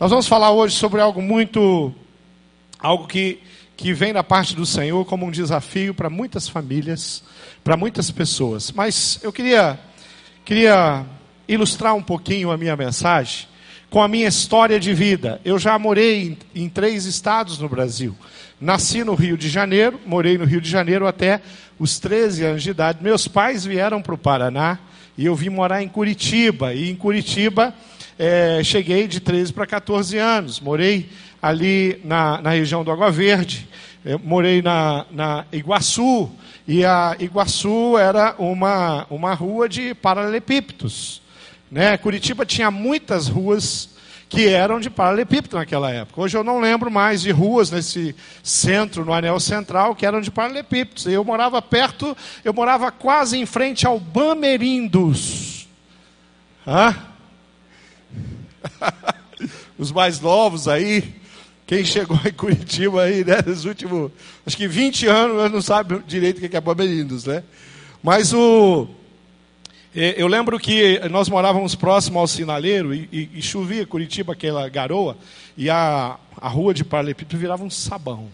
Nós vamos falar hoje sobre algo muito, algo que, que vem da parte do Senhor como um desafio para muitas famílias, para muitas pessoas. Mas eu queria, queria ilustrar um pouquinho a minha mensagem com a minha história de vida. Eu já morei em, em três estados no Brasil. Nasci no Rio de Janeiro, morei no Rio de Janeiro até os 13 anos de idade. Meus pais vieram para o Paraná e eu vim morar em Curitiba. E em Curitiba é, cheguei de 13 para 14 anos. Morei ali na, na região do Água Verde, eu morei na, na Iguaçu, e a Iguaçu era uma, uma rua de paralelepípedos. Né? Curitiba tinha muitas ruas que eram de paralelepípedo naquela época. Hoje eu não lembro mais de ruas nesse centro, no anel central, que eram de paralelepípedos. Eu morava perto, eu morava quase em frente ao Bamerindos. Hã? Os mais novos aí, quem chegou em Curitiba aí, né, nos últimos, acho que 20 anos, não sabe direito o que é Bamerindos, né? Mas o. Eu lembro que nós morávamos próximo ao sinaleiro e, e, e chovia Curitiba, aquela garoa, e a, a rua de Paralelepípedo virava um sabão.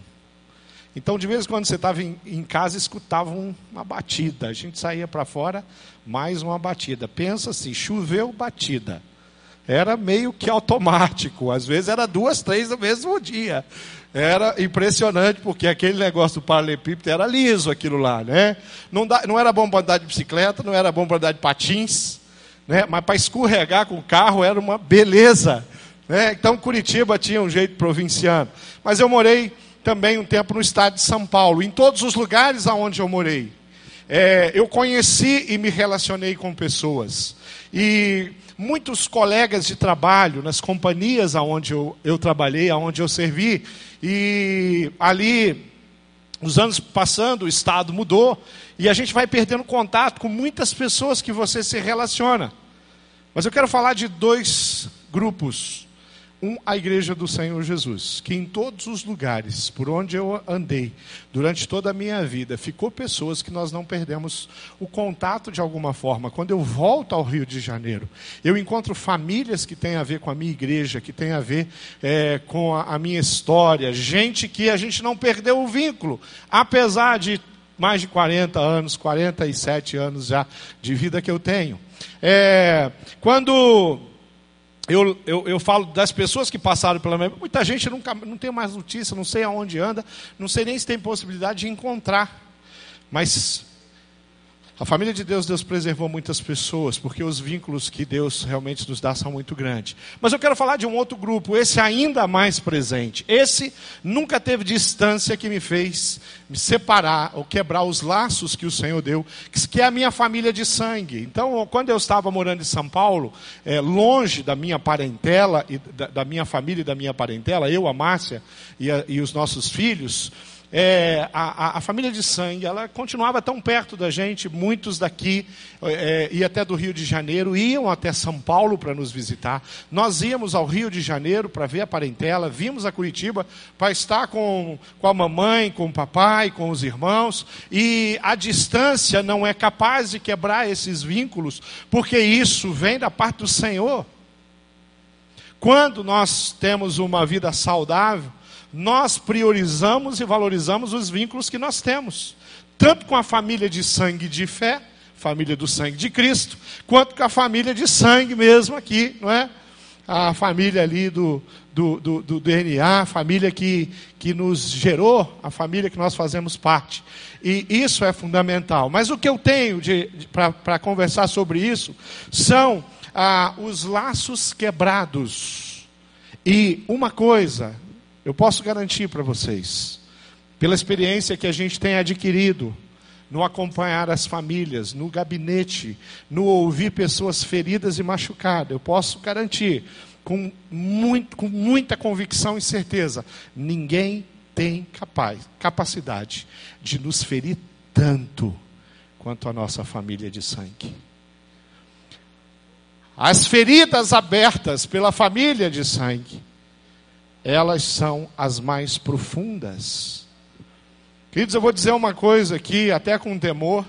Então, de vez em quando você estava em, em, casa, escutava uma batida. A gente saía para fora, mais uma batida. Pensa assim: choveu, batida era meio que automático. Às vezes era duas, três no mesmo dia. Era impressionante, porque aquele negócio do paralelepípedo era liso aquilo lá, né? Não, dá, não era bom para andar de bicicleta, não era bom para andar de patins, né? mas para escorregar com o carro era uma beleza. Né? Então Curitiba tinha um jeito provinciano. Mas eu morei também um tempo no estado de São Paulo, em todos os lugares aonde eu morei. É, eu conheci e me relacionei com pessoas. E muitos colegas de trabalho nas companhias aonde eu, eu trabalhei, aonde eu servi, e ali, os anos passando, o estado mudou, e a gente vai perdendo contato com muitas pessoas que você se relaciona. Mas eu quero falar de dois grupos um, a igreja do Senhor Jesus, que em todos os lugares por onde eu andei, durante toda a minha vida, ficou pessoas que nós não perdemos o contato de alguma forma. Quando eu volto ao Rio de Janeiro, eu encontro famílias que têm a ver com a minha igreja, que têm a ver é, com a, a minha história, gente que a gente não perdeu o vínculo, apesar de mais de 40 anos, 47 anos já de vida que eu tenho. É, quando eu, eu, eu, falo das pessoas que passaram pela minha muita gente nunca não tem mais notícia, não sei aonde anda, não sei nem se tem possibilidade de encontrar. Mas a família de Deus, Deus preservou muitas pessoas, porque os vínculos que Deus realmente nos dá são muito grandes. Mas eu quero falar de um outro grupo, esse ainda mais presente. Esse nunca teve distância que me fez me separar ou quebrar os laços que o Senhor deu, que é a minha família de sangue. Então, quando eu estava morando em São Paulo, é, longe da minha parentela, e da, da, minha família e da minha parentela, eu, a Márcia e, a, e os nossos filhos, é, a, a, família de sangue, ela continuava tão perto da gente, muitos daqui, é, e até do Rio de Janeiro, iam até São Paulo para nos visitar. Nós íamos ao Rio de Janeiro para ver a parentela, vimos a Curitiba para estar com, com a mamãe, com o papai, com os irmãos, e a distância não é capaz de quebrar esses vínculos, porque isso vem da parte do Senhor. Quando nós temos uma vida saudável, nós priorizamos e valorizamos os vínculos que nós temos, tanto com a família de sangue de fé, família do sangue de Cristo, quanto com a família de sangue mesmo aqui, não é? A família ali do, do, do, do DNA, a família que, que nos gerou, a família que nós fazemos parte. E isso é fundamental. Mas o que eu tenho para conversar sobre isso são ah, os laços quebrados. E uma coisa eu posso garantir para vocês, pela experiência que a gente tem adquirido, no acompanhar as famílias, no gabinete, no ouvir pessoas feridas e machucadas, eu posso garantir, com, muito, com muita convicção e certeza, ninguém tem capaz, capacidade de nos ferir tanto quanto a nossa família de sangue. As feridas abertas pela família de sangue elas são as mais profundas. Queridos, eu vou dizer uma coisa aqui, até com temor.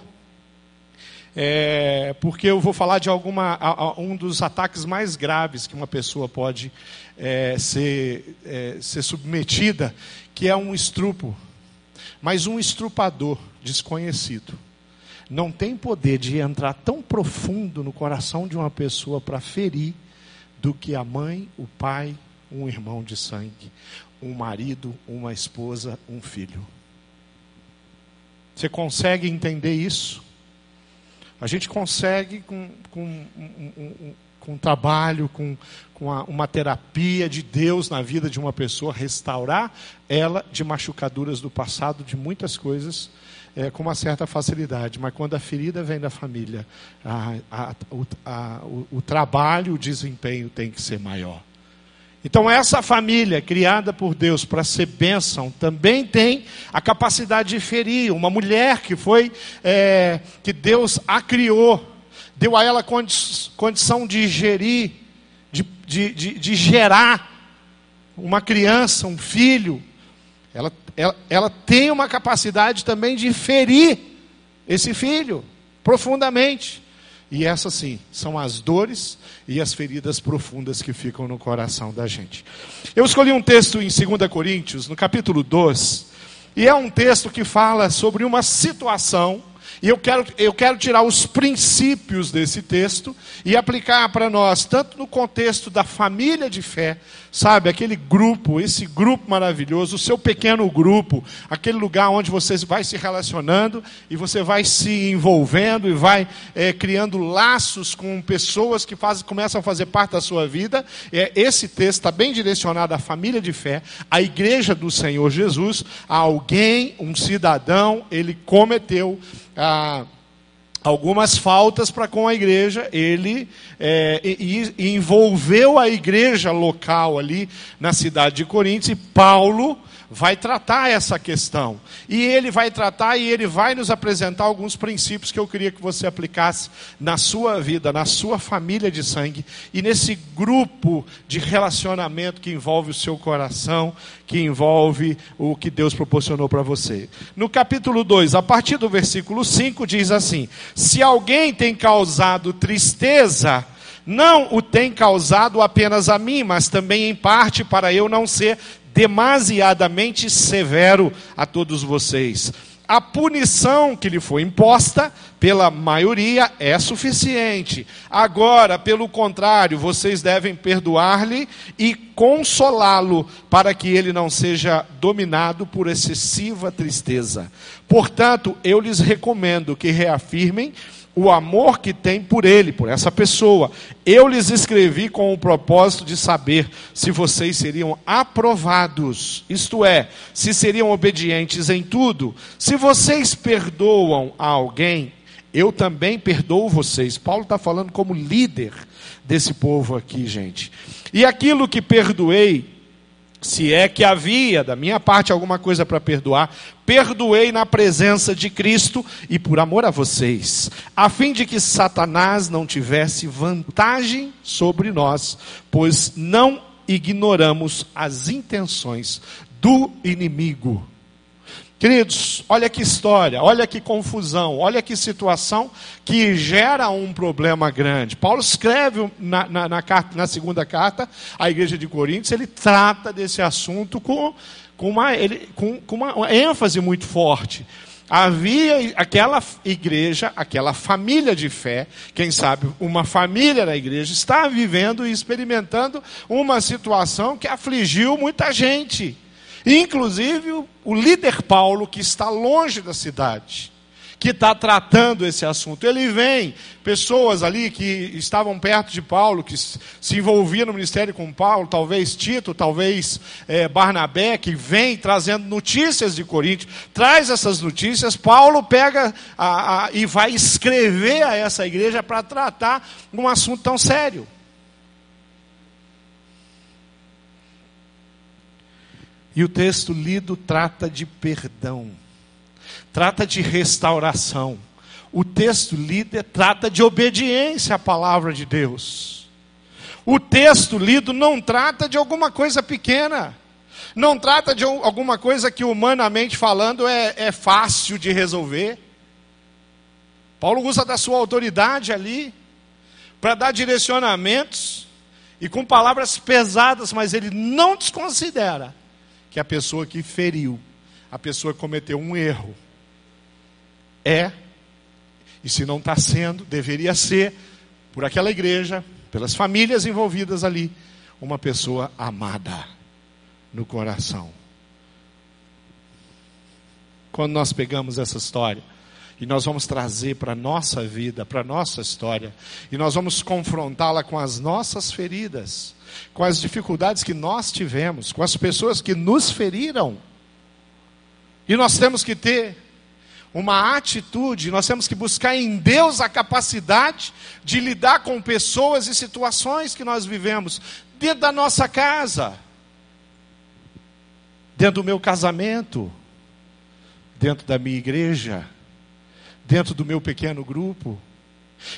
é, porque eu vou falar de alguma, a, a, um dos ataques mais graves que uma pessoa pode é, ser, é, ser submetida, que é um estrupo, mas um estrupador desconhecido. Não tem poder de entrar tão profundo no coração de uma pessoa para ferir do que a mãe, o pai, um irmão de sangue, um marido, uma esposa, um filho. Você consegue entender isso? A gente consegue com, com um, um, com um trabalho, com, com uma, terapia de Deus na vida de uma pessoa, restaurar ela de machucaduras do passado, de muitas coisas, é, com uma certa facilidade. Mas quando a ferida vem da família, a, a, o, o, o trabalho, o desempenho tem que ser maior. Então, essa família criada por Deus para ser bênção também tem a capacidade de ferir. Uma mulher que foi, é, que Deus a criou, deu a ela condi condição de gerir, de, de, de, de, gerar uma criança, um filho. Ela, ela, ela tem uma capacidade também de ferir esse filho profundamente. E essas sim, são as dores e as feridas profundas que ficam no coração da gente. Eu escolhi um texto em 2 Coríntios, no capítulo 2, e é um texto que fala sobre uma situação e eu quero, eu quero tirar os princípios desse texto e aplicar para nós, tanto no contexto da família de fé, sabe, aquele grupo, esse grupo maravilhoso, o seu pequeno grupo, aquele lugar onde você vai se relacionando e você vai se envolvendo e vai é, criando laços com pessoas que faz, começam a fazer parte da sua vida. É, esse texto está bem direcionado à família de fé, à igreja do Senhor Jesus, a alguém, um cidadão, ele cometeu ah, algumas faltas para com a igreja, ele é, e, e envolveu a igreja local ali na cidade de Coríntios, e Paulo vai tratar essa questão. E ele vai tratar e ele vai nos apresentar alguns princípios que eu queria que você aplicasse na sua vida, na sua família de sangue e nesse grupo de relacionamento que envolve o seu coração, que envolve o que Deus proporcionou para você. No capítulo 2, a partir do versículo 5, diz assim: Se alguém tem causado tristeza, não o tem causado apenas a mim, mas também em parte para eu não ser demasiadamente severo a todos vocês. A punição que lhe foi imposta pela maioria é suficiente. Agora, pelo contrário, vocês devem perdoar-lhe e consolá-lo, para que ele não seja dominado por excessiva tristeza. Portanto, eu lhes recomendo que reafirmem o amor que tem por ele, por essa pessoa. Eu lhes escrevi com o propósito de saber se vocês seriam aprovados, isto é, se seriam obedientes em tudo. Se vocês perdoam a alguém, eu também perdoo vocês. Paulo está falando como líder desse povo aqui, gente. E aquilo que perdoei, se é que havia da minha parte alguma coisa para perdoar, perdoei na presença de Cristo e por amor a vocês, a fim de que Satanás não tivesse vantagem sobre nós, pois não ignoramos as intenções do inimigo. Queridos, olha que história, olha que confusão, olha que situação que gera um problema grande. Paulo escreve na, na, na, carta, na segunda carta à igreja de Coríntios, ele trata desse assunto com, com, uma, ele, com, com uma ênfase muito forte. Havia aquela igreja, aquela família de fé, quem sabe uma família da igreja, está vivendo e experimentando uma situação que afligiu muita gente. Inclusive o líder Paulo, que está longe da cidade, que está tratando esse assunto. Ele vem, pessoas ali que estavam perto de Paulo, que se envolviam no ministério com Paulo, talvez Tito, talvez é, Barnabé, que vem trazendo notícias de Coríntios, traz essas notícias, Paulo pega a, a, e vai escrever a essa igreja para tratar um assunto tão sério. E o texto lido trata de perdão, trata de restauração. O texto lido trata de obediência à palavra de Deus. O texto lido não trata de alguma coisa pequena, não trata de alguma coisa que humanamente falando é, é fácil de resolver. Paulo usa da sua autoridade ali para dar direcionamentos e com palavras pesadas, mas ele não desconsidera que a pessoa que feriu, a pessoa que cometeu um erro, é, e se não está sendo, deveria ser, por aquela igreja, pelas famílias envolvidas ali, uma pessoa amada no coração. Quando nós pegamos essa história, e nós vamos trazer para a nossa vida, para a nossa história, e nós vamos confrontá-la com as nossas feridas, com as dificuldades que nós tivemos, com as pessoas que nos feriram. E nós temos que ter uma atitude, nós temos que buscar em Deus a capacidade de lidar com pessoas e situações que nós vivemos dentro da nossa casa, dentro do meu casamento, dentro da minha igreja dentro do meu pequeno grupo.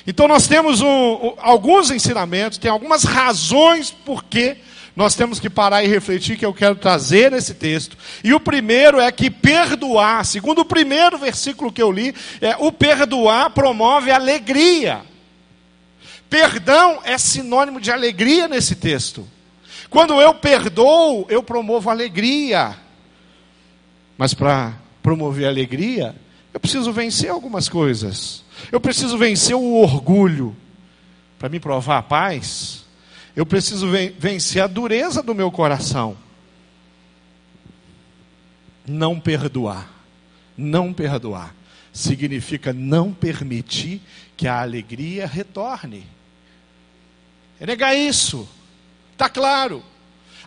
Então nós temos um, alguns ensinamentos, tem algumas razões por que nós temos que parar e refletir que eu quero trazer nesse texto. E o primeiro é que perdoar, segundo o primeiro versículo que eu li, é o perdoar promove alegria. Perdão é sinônimo de alegria nesse texto. Quando eu perdoo, eu promovo alegria. Mas para promover alegria, eu preciso vencer algumas coisas. Eu preciso vencer o orgulho para me provar a paz. Eu preciso vencer a dureza do meu coração. Não perdoar. Não perdoar significa não permitir que a alegria retorne. É negar isso. Está claro.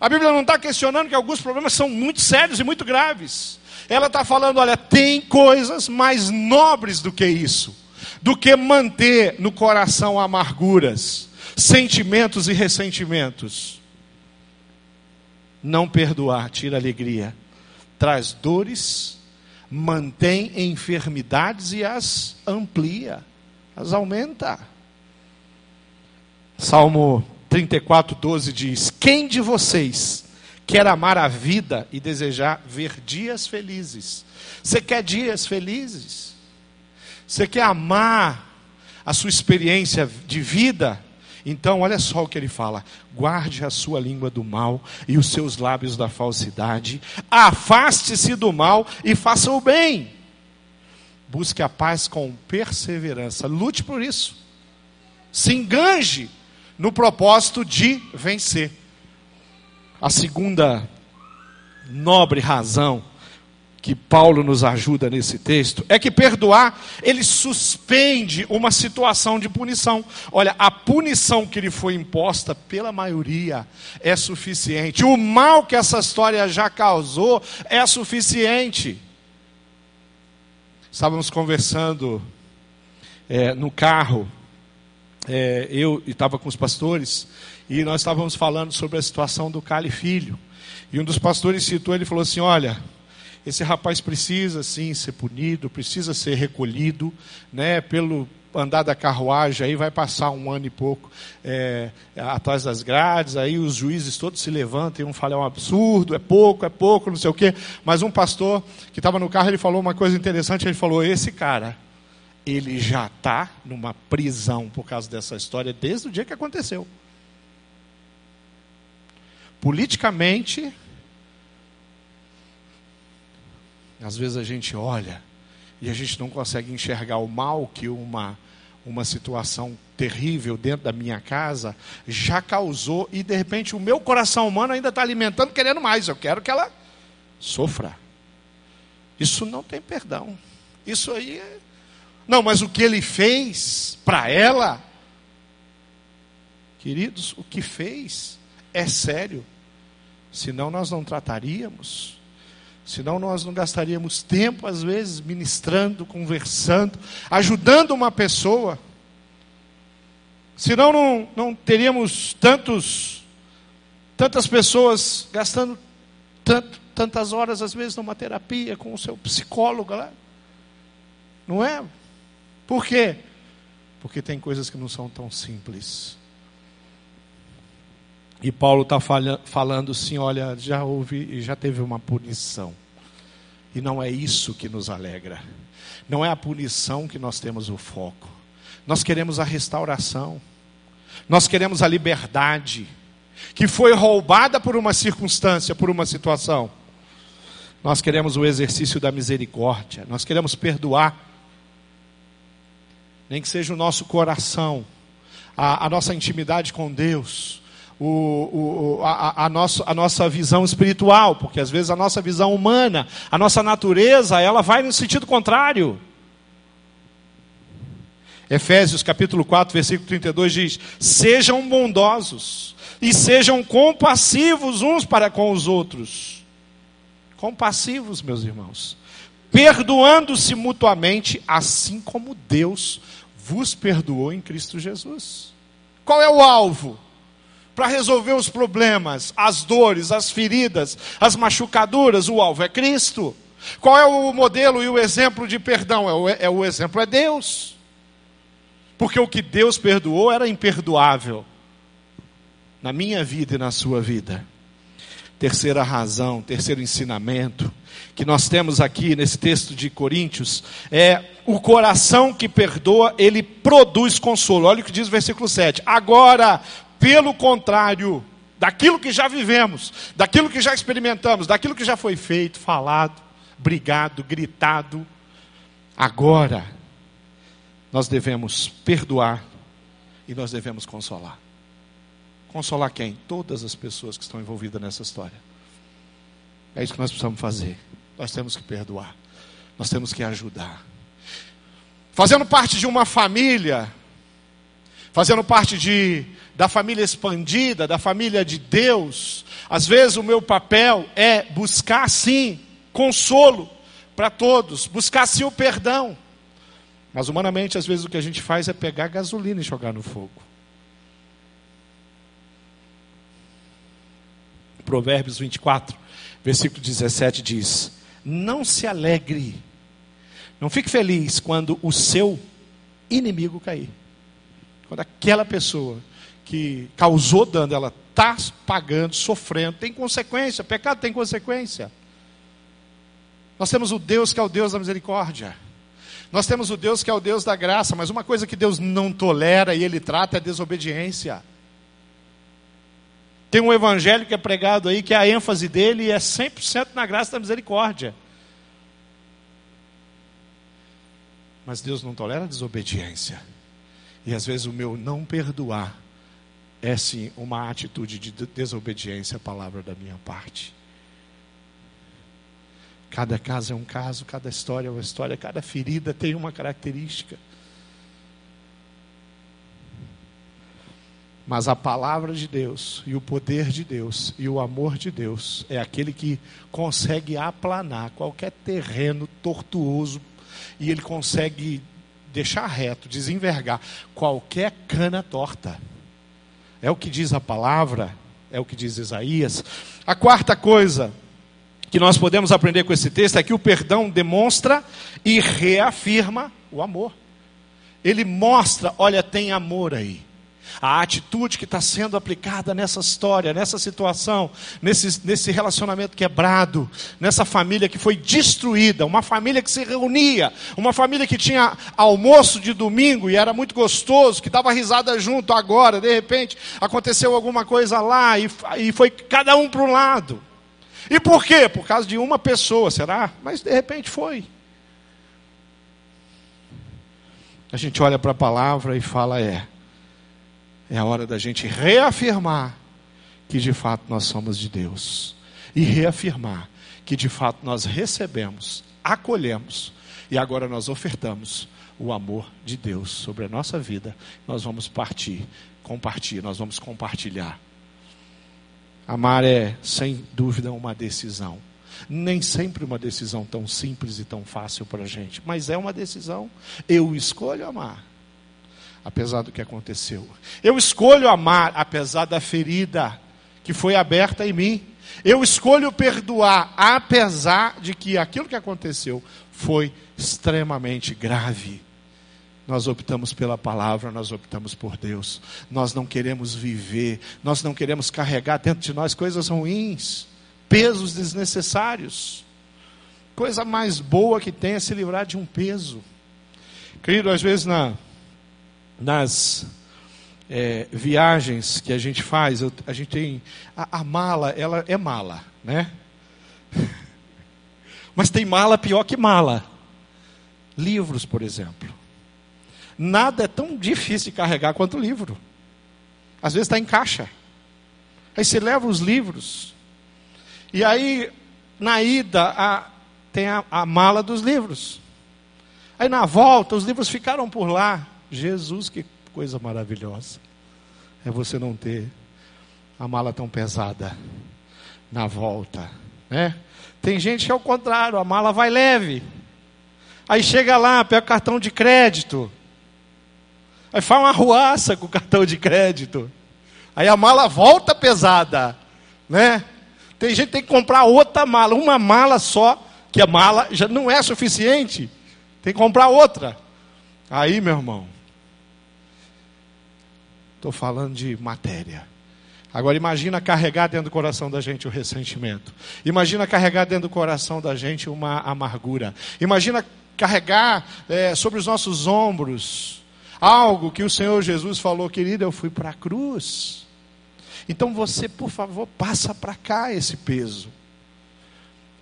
A Bíblia não está questionando que alguns problemas são muito sérios e muito graves. Ela está falando: olha, tem coisas mais nobres do que isso, do que manter no coração amarguras, sentimentos e ressentimentos. Não perdoar tira alegria, traz dores, mantém enfermidades e as amplia, as aumenta. Salmo 34, 12 diz: Quem de vocês quer amar a vida e desejar ver dias felizes. Você quer dias felizes? Você quer amar a sua experiência de vida? Então, olha só o que ele fala: guarde a sua língua do mal e os seus lábios da falsidade, afaste-se do mal e faça o bem. Busque a paz com perseverança, lute por isso. Se enganje no propósito de vencer. A segunda nobre razão que Paulo nos ajuda nesse texto é que perdoar, ele suspende uma situação de punição. Olha, a punição que lhe foi imposta pela maioria é suficiente. O mal que essa história já causou é suficiente. Estávamos conversando é, no carro, é, eu estava com os pastores, e nós estávamos falando sobre a situação do Cali Filho. E um dos pastores citou, ele falou assim: Olha, esse rapaz precisa sim ser punido, precisa ser recolhido, né, pelo andar da carruagem, aí vai passar um ano e pouco é, atrás das grades, aí os juízes todos se levantam e um fala, é um absurdo, é pouco, é pouco, não sei o quê. Mas um pastor que estava no carro, ele falou uma coisa interessante, ele falou, esse cara, ele já está numa prisão por causa dessa história desde o dia que aconteceu. Politicamente, às vezes a gente olha e a gente não consegue enxergar o mal que uma, uma situação terrível dentro da minha casa já causou e de repente o meu coração humano ainda está alimentando, querendo mais. Eu quero que ela sofra. Isso não tem perdão. Isso aí é... Não, mas o que ele fez para ela, queridos, o que fez é sério. Senão nós não trataríamos. Senão nós não gastaríamos tempo, às vezes, ministrando, conversando, ajudando uma pessoa. Senão não, não teríamos tantos, tantas pessoas gastando tanto, tantas horas, às vezes, numa terapia com o seu psicólogo lá. Não é? Por quê? Porque tem coisas que não são tão simples. E Paulo está falando assim: olha, já houve, já teve uma punição. E não é isso que nos alegra. Não é a punição que nós temos o foco. Nós queremos a restauração. Nós queremos a liberdade que foi roubada por uma circunstância, por uma situação. Nós queremos o exercício da misericórdia. Nós queremos perdoar. Nem que seja o nosso coração, a, a nossa intimidade com Deus, o, o, a, a, nossa, a nossa visão espiritual, porque às vezes a nossa visão humana, a nossa natureza, ela vai no sentido contrário. Efésios capítulo 4, versículo 32 diz: Sejam bondosos e sejam compassivos uns para com os outros. Compassivos, meus irmãos, perdoando-se mutuamente, assim como Deus vos perdoou em Cristo Jesus. Qual é o alvo? Para resolver os problemas, as dores, as feridas, as machucaduras, o alvo é Cristo. Qual é o modelo e o exemplo de perdão? É o, é o exemplo é Deus. Porque o que Deus perdoou era imperdoável na minha vida e na sua vida. Terceira razão, terceiro ensinamento que nós temos aqui nesse texto de Coríntios é o coração que perdoa, ele produz consolo. Olha o que diz o versículo 7. Agora, pelo contrário, daquilo que já vivemos, daquilo que já experimentamos, daquilo que já foi feito, falado, brigado, gritado, agora nós devemos perdoar e nós devemos consolar. Consolar quem? Todas as pessoas que estão envolvidas nessa história. É isso que nós precisamos fazer. Nós temos que perdoar. Nós temos que ajudar. Fazendo parte de uma família, fazendo parte de, da família expandida, da família de Deus, às vezes o meu papel é buscar sim consolo para todos, buscar sim o perdão. Mas humanamente, às vezes, o que a gente faz é pegar gasolina e jogar no fogo. Provérbios 24, versículo 17 diz: Não se alegre, não fique feliz quando o seu inimigo cair. Quando aquela pessoa que causou dano, ela está pagando, sofrendo, tem consequência, pecado tem consequência. Nós temos o Deus que é o Deus da misericórdia. Nós temos o Deus que é o Deus da graça, mas uma coisa que Deus não tolera e Ele trata é desobediência. Tem um evangelho que é pregado aí que a ênfase dele é 100% na graça da misericórdia. Mas Deus não tolera a desobediência. E às vezes o meu não perdoar é sim uma atitude de desobediência à palavra da minha parte. Cada caso é um caso, cada história é uma história, cada ferida tem uma característica. Mas a palavra de Deus, e o poder de Deus, e o amor de Deus, é aquele que consegue aplanar qualquer terreno tortuoso, e ele consegue deixar reto, desenvergar qualquer cana torta. É o que diz a palavra, é o que diz Isaías. A quarta coisa, que nós podemos aprender com esse texto é que o perdão demonstra e reafirma o amor. Ele mostra, olha, tem amor aí. A atitude que está sendo aplicada nessa história, nessa situação, nesse, nesse relacionamento quebrado, nessa família que foi destruída, uma família que se reunia, uma família que tinha almoço de domingo e era muito gostoso, que dava risada junto agora, de repente aconteceu alguma coisa lá e, e foi cada um para um lado. E por quê? Por causa de uma pessoa, será? Mas de repente foi. A gente olha para a palavra e fala: é. É a hora da gente reafirmar que de fato nós somos de Deus. E reafirmar que de fato nós recebemos, acolhemos e agora nós ofertamos o amor de Deus sobre a nossa vida. Nós vamos partir, compartilhar, nós vamos compartilhar Amar é, sem dúvida, uma decisão. Nem sempre uma decisão tão simples e tão fácil para a gente, mas é uma decisão. Eu escolho amar, apesar do que aconteceu. Eu escolho amar, apesar da ferida que foi aberta em mim. Eu escolho perdoar, apesar de que aquilo que aconteceu foi extremamente grave. Nós optamos pela palavra, nós optamos por Deus. Nós não queremos viver, nós não queremos carregar dentro de nós coisas ruins, pesos desnecessários. Coisa mais boa que tem é se livrar de um peso. Querido, às vezes na, nas é, viagens que a gente faz, eu, a gente tem. A, a mala, ela é mala, né? Mas tem mala pior que mala. Livros, por exemplo. Nada é tão difícil de carregar quanto livro. Às vezes está em caixa. Aí você leva os livros. E aí, na ida, a, tem a, a mala dos livros. Aí na volta, os livros ficaram por lá. Jesus, que coisa maravilhosa. É você não ter a mala tão pesada na volta, né? Tem gente que é o contrário, a mala vai leve. Aí chega lá, pega o cartão de crédito. Aí faz uma ruaça com o cartão de crédito. Aí a mala volta pesada, né? Tem gente que tem que comprar outra mala, uma mala só, que a mala já não é suficiente. Tem que comprar outra. Aí, meu irmão, estou falando de matéria. Agora imagina carregar dentro do coração da gente o ressentimento. Imagina carregar dentro do coração da gente uma amargura. Imagina carregar é, sobre os nossos ombros algo que o Senhor Jesus falou, querido, eu fui para a cruz. Então você, por favor, passa para cá esse peso.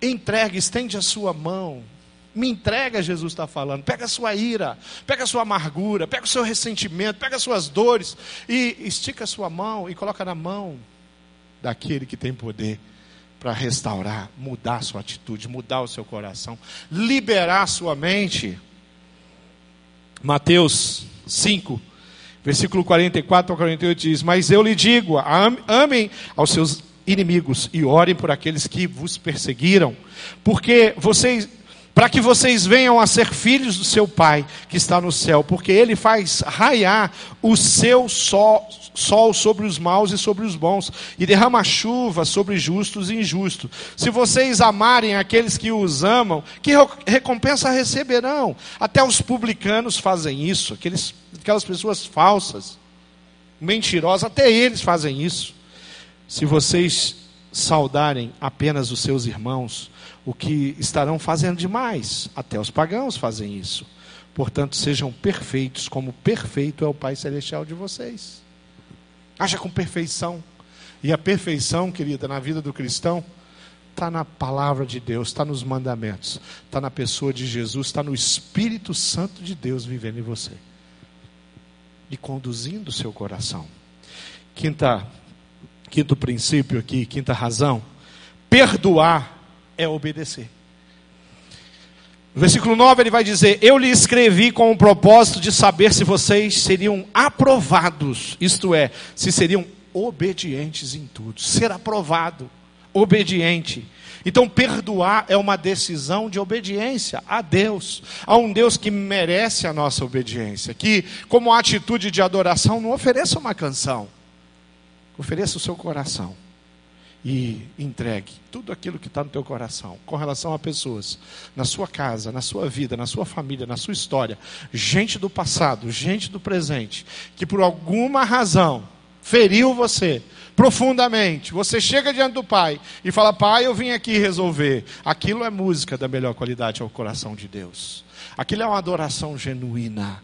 Entregue, estende a sua mão. Me entrega, Jesus está falando. Pega a sua ira, pega a sua amargura, pega o seu ressentimento, pega as suas dores e estica a sua mão e coloca na mão daquele que tem poder para restaurar, mudar a sua atitude, mudar o seu coração, liberar a sua mente. Mateus 5, versículo 44 ao 48 diz: Mas eu lhe digo, amem aos seus inimigos e orem por aqueles que vos perseguiram, porque vocês para que vocês venham a ser filhos do seu Pai que está no céu, porque Ele faz raiar o seu sol, sol sobre os maus e sobre os bons, e derrama chuva sobre justos e injustos. Se vocês amarem aqueles que os amam, que recompensa receberão? Até os publicanos fazem isso, aqueles, aquelas pessoas falsas, mentirosas, até eles fazem isso. Se vocês saudarem apenas os seus irmãos, o que estarão fazendo demais. Até os pagãos fazem isso. Portanto, sejam perfeitos, como perfeito é o Pai Celestial de vocês. Haja com perfeição. E a perfeição, querida, na vida do cristão, está na palavra de Deus, está nos mandamentos, está na pessoa de Jesus, está no Espírito Santo de Deus vivendo em você e conduzindo o seu coração. Quinta, quinto princípio aqui, quinta razão: perdoar é obedecer. No versículo 9 ele vai dizer: Eu lhe escrevi com o propósito de saber se vocês seriam aprovados, isto é, se seriam obedientes em tudo. Ser aprovado, obediente. Então, perdoar é uma decisão de obediência a Deus, a um Deus que merece a nossa obediência, que, como atitude de adoração, não ofereça uma canção, ofereça o seu coração e entregue tudo aquilo que está no teu coração com relação a pessoas, na sua casa, na sua vida, na sua família, na sua história, gente do passado, gente do presente, que por alguma razão feriu você profundamente. Você chega diante do Pai e fala: Pai, eu vim aqui resolver. Aquilo é música da melhor qualidade ao coração de Deus. Aquilo é uma adoração genuína.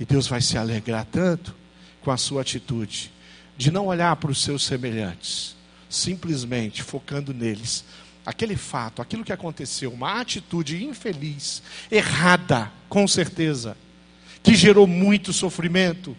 E Deus vai se alegrar tanto com a sua atitude de não olhar para os seus semelhantes simplesmente focando neles. Aquele fato, aquilo que aconteceu, uma atitude infeliz, errada, com certeza, que gerou muito sofrimento,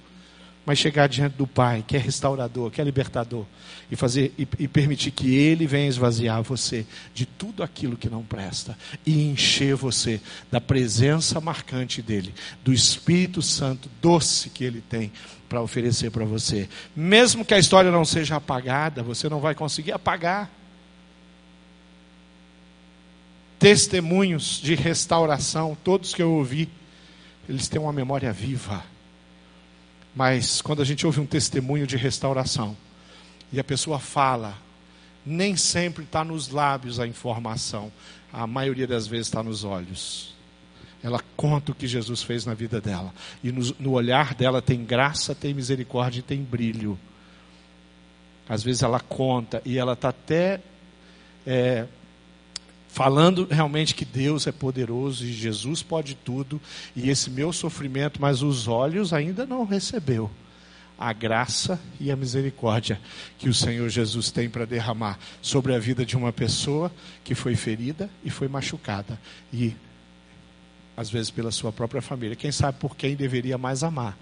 mas chegar diante do Pai, que é restaurador, que é libertador, e fazer e, e, permitir que Ele venha esvaziar você de tudo aquilo que não presta e encher você da presença marcante dele, do Espírito Santo doce que Ele tem para oferecer para você. Mesmo que a história não seja apagada, você não vai conseguir apagar. Testemunhos de restauração, todos que eu ouvi, eles têm uma memória viva mas quando a gente ouve um testemunho de restauração e a pessoa fala, nem sempre está nos lábios a informação, a maioria das vezes está nos olhos. Ela conta o que Jesus fez na vida dela. E no, no olhar dela tem graça, tem misericórdia e tem brilho. Às vezes ela conta e ela está até é, falando realmente que Deus é poderoso e Jesus pode tudo, e esse meu sofrimento, mas os olhos ainda não recebeu a graça e a misericórdia que o Senhor Jesus tem para derramar sobre a vida de uma pessoa que foi ferida e foi machucada e às vezes pela sua própria família. Quem sabe por quem deveria mais amar?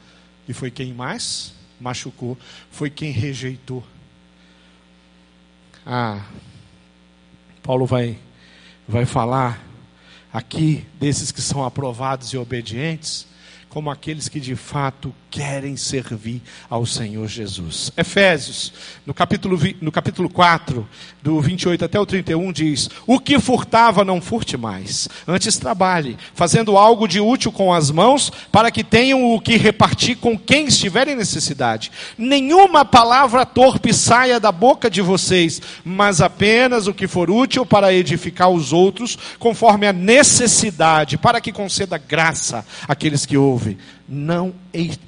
E foi quem mais machucou, foi quem rejeitou. Ah, Paulo vai vai falar aqui desses que são aprovados e obedientes como aqueles que de fato querem servir ao Senhor Jesus. Efésios, no capítulo, no capítulo 4, do 28 até o 31, diz: O que furtava, não furte mais, antes trabalhe, fazendo algo de útil com as mãos, para que tenham o que repartir com quem estiver em necessidade. Nenhuma palavra torpe saia da boca de vocês, mas apenas o que for útil para edificar os outros, conforme a necessidade, para que conceda graça àqueles que ouvem não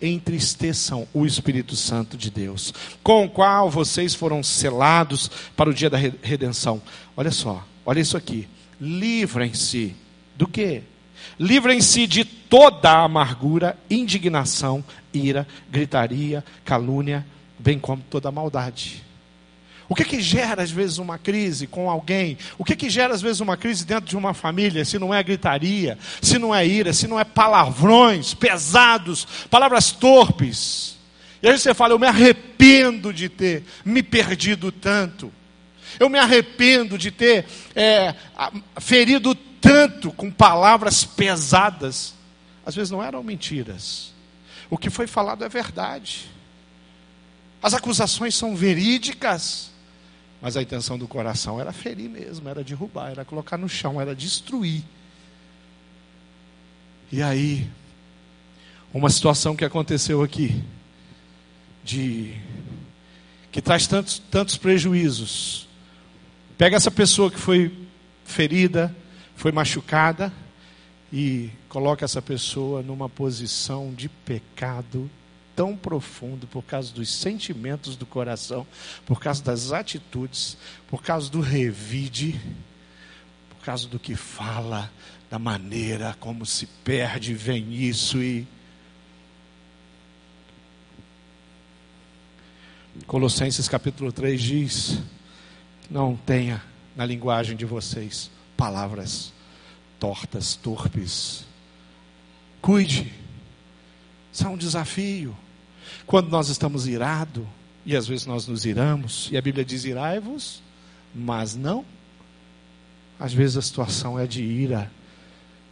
entristeçam o Espírito Santo de Deus, com o qual vocês foram selados para o dia da redenção. Olha só, olha isso aqui. Livrem-se do quê? Livrem-se de toda a amargura, indignação, ira, gritaria, calúnia, bem como toda a maldade. O que que gera às vezes uma crise com alguém? O que que gera às vezes uma crise dentro de uma família? Se não é gritaria, se não é ira, se não é palavrões pesados, palavras torpes. E aí você fala: Eu me arrependo de ter me perdido tanto. Eu me arrependo de ter é, ferido tanto com palavras pesadas. Às vezes não eram mentiras. O que foi falado é verdade. As acusações são verídicas. Mas a intenção do coração era ferir mesmo, era derrubar, era colocar no chão, era destruir. E aí, uma situação que aconteceu aqui, de que traz tantos, tantos prejuízos. Pega essa pessoa que foi ferida, foi machucada, e coloca essa pessoa numa posição de pecado tão profundo por causa dos sentimentos do coração, por causa das atitudes, por causa do revide, por causa do que fala, da maneira como se perde, vem isso e. Colossenses capítulo 3 diz: Não tenha na linguagem de vocês palavras tortas, torpes. Cuide, isso é um desafio. Quando nós estamos irados, e às vezes nós nos iramos, e a Bíblia diz: irai-vos, mas não. Às vezes a situação é de ira,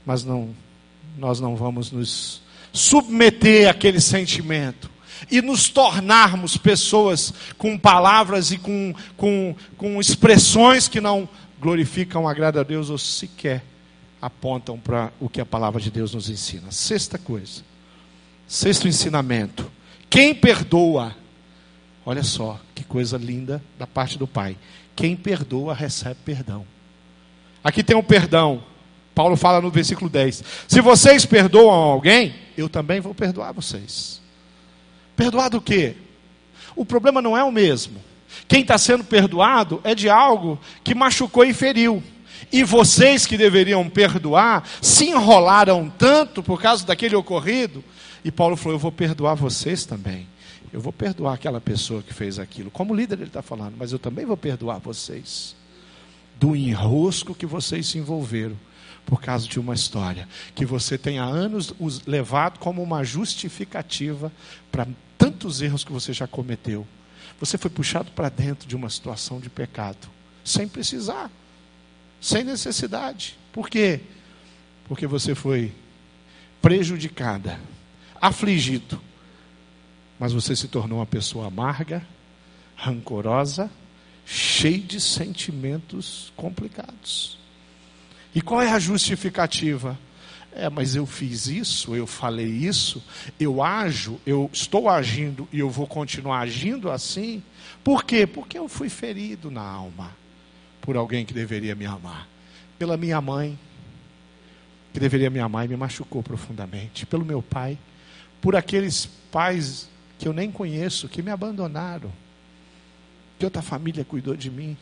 mas não, nós não vamos nos submeter àquele sentimento e nos tornarmos pessoas com palavras e com, com, com expressões que não glorificam, agradam a Deus ou sequer apontam para o que a palavra de Deus nos ensina. Sexta coisa, sexto ensinamento quem perdoa, olha só que coisa linda da parte do Pai. Quem perdoa recebe perdão. Aqui tem um perdão. Paulo fala no versículo 10: Se vocês perdoam alguém, eu também vou perdoar vocês. Perdoar do quê? O problema não é o mesmo. Quem está sendo perdoado é de algo que machucou e feriu. E vocês que deveriam perdoar se enrolaram tanto por causa daquele ocorrido e Paulo falou: Eu vou perdoar vocês também. Eu vou perdoar aquela pessoa que fez aquilo. Como líder, ele está falando, mas eu também vou perdoar vocês. Do enrosco que vocês se envolveram por causa de uma história que você tem há anos levado como uma justificativa para tantos erros que você já cometeu. Você foi puxado para dentro de uma situação de pecado, sem precisar, sem necessidade. Por quê? Porque você foi prejudicada afligido. Mas você se tornou uma pessoa amarga, rancorosa, cheia de sentimentos complicados. E qual é a justificativa? É, mas eu fiz isso, eu falei isso, eu ajo, eu estou agindo e eu vou continuar agindo assim. Por quê? Porque eu fui ferido na alma por alguém que deveria me amar. Pela minha mãe, que deveria me amar e me machucou profundamente. Pelo meu pai, por aqueles pais que eu nem conheço, que me abandonaram, que outra família cuidou de mim.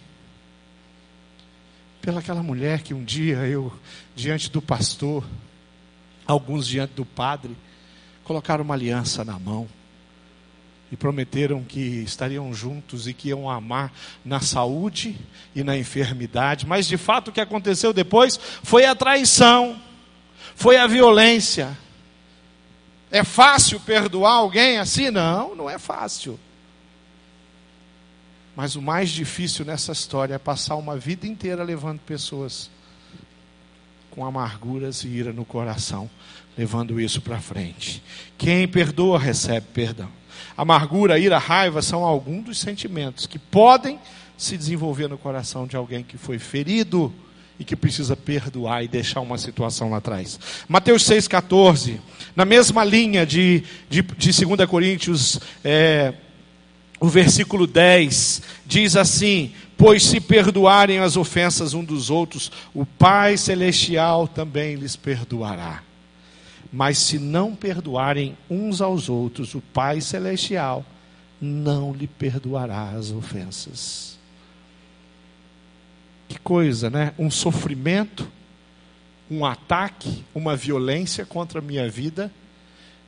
pelaquela mulher que um dia eu, diante do pastor, alguns diante do padre, colocaram uma aliança na mão e prometeram que estariam juntos e que iam amar na saúde e na enfermidade, mas de fato o que aconteceu depois foi a traição, foi a violência. É fácil perdoar alguém assim? Não, não é fácil. Mas o mais difícil nessa história é passar uma vida inteira levando pessoas com amarguras e ira no coração, levando isso para frente. Quem perdoa recebe perdão. Amargura, ira, raiva são alguns dos sentimentos que podem se desenvolver no coração de alguém que foi ferido e que precisa perdoar e deixar uma situação lá atrás. Mateus 6,14, na mesma linha de, de, de 2 Coríntios, é, o versículo 10 diz assim: Pois se perdoarem as ofensas um dos outros, o Pai Celestial também lhes perdoará. Mas se não perdoarem uns aos outros, o Pai Celestial não lhe perdoará as ofensas. Que coisa, né? Um sofrimento, um ataque, uma violência contra a minha vida,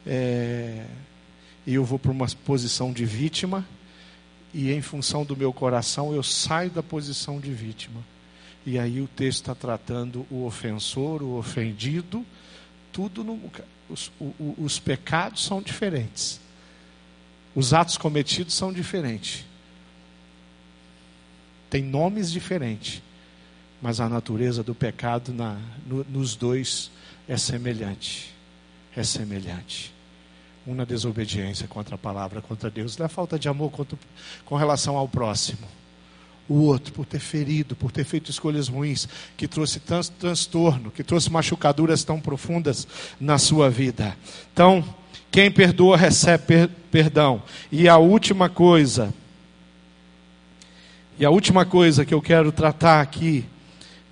é... e eu vou para uma posição de vítima, e em função do meu coração eu saio da posição de vítima. E aí o texto está tratando o ofensor, o ofendido, tudo no, os, o, os pecados são diferentes. Os atos cometidos são diferentes. Tem nomes diferentes. Mas a natureza do pecado na, no, nos dois é semelhante. É semelhante. Um na desobediência contra a palavra, contra Deus, na falta de amor contra, com relação ao próximo o outro por ter ferido, por ter feito escolhas ruins, que trouxe tanto transtorno, que trouxe machucaduras tão profundas na sua vida. Então, quem perdoa recebe per perdão. E a última coisa, e a última coisa que eu quero tratar aqui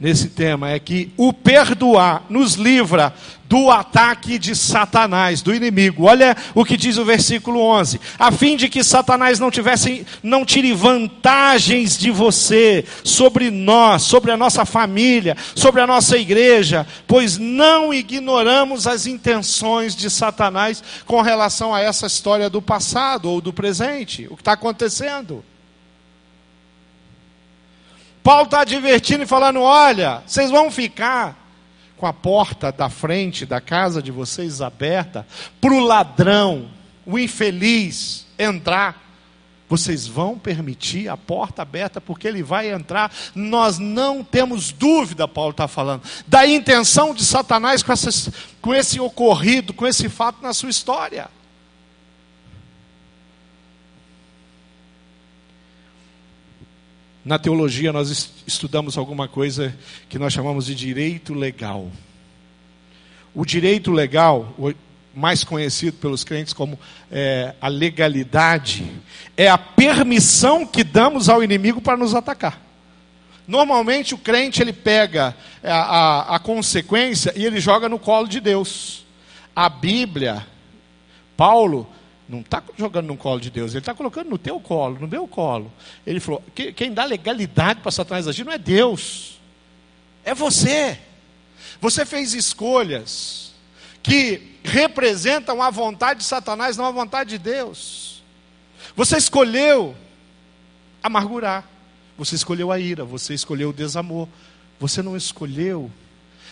nesse tema é que o perdoar nos livra do ataque de Satanás, do inimigo. Olha o que diz o versículo 11: a fim de que Satanás não tivesse, não tire vantagens de você sobre nós, sobre a nossa família, sobre a nossa igreja, pois não ignoramos as intenções de Satanás com relação a essa história do passado ou do presente, o que está acontecendo. Paulo está advertindo e falando: olha, vocês vão ficar com a porta da frente da casa de vocês aberta para o ladrão, o infeliz, entrar. Vocês vão permitir a porta aberta porque ele vai entrar. Nós não temos dúvida, Paulo está falando, da intenção de Satanás com, essas, com esse ocorrido, com esse fato na sua história. Na teologia, nós estudamos alguma coisa que nós chamamos de direito legal. O direito legal, mais conhecido pelos crentes como é, a legalidade, é a permissão que damos ao inimigo para nos atacar. Normalmente o crente ele pega a, a, a consequência e ele joga no colo de Deus. A Bíblia, Paulo não está jogando no colo de Deus, ele está colocando no teu colo, no meu colo. Ele falou: que, quem dá legalidade para Satanás agir não é Deus, é você. Você fez escolhas que representam a vontade de Satanás, não a vontade de Deus. Você escolheu amargurar, você escolheu a ira, você escolheu o desamor, você não escolheu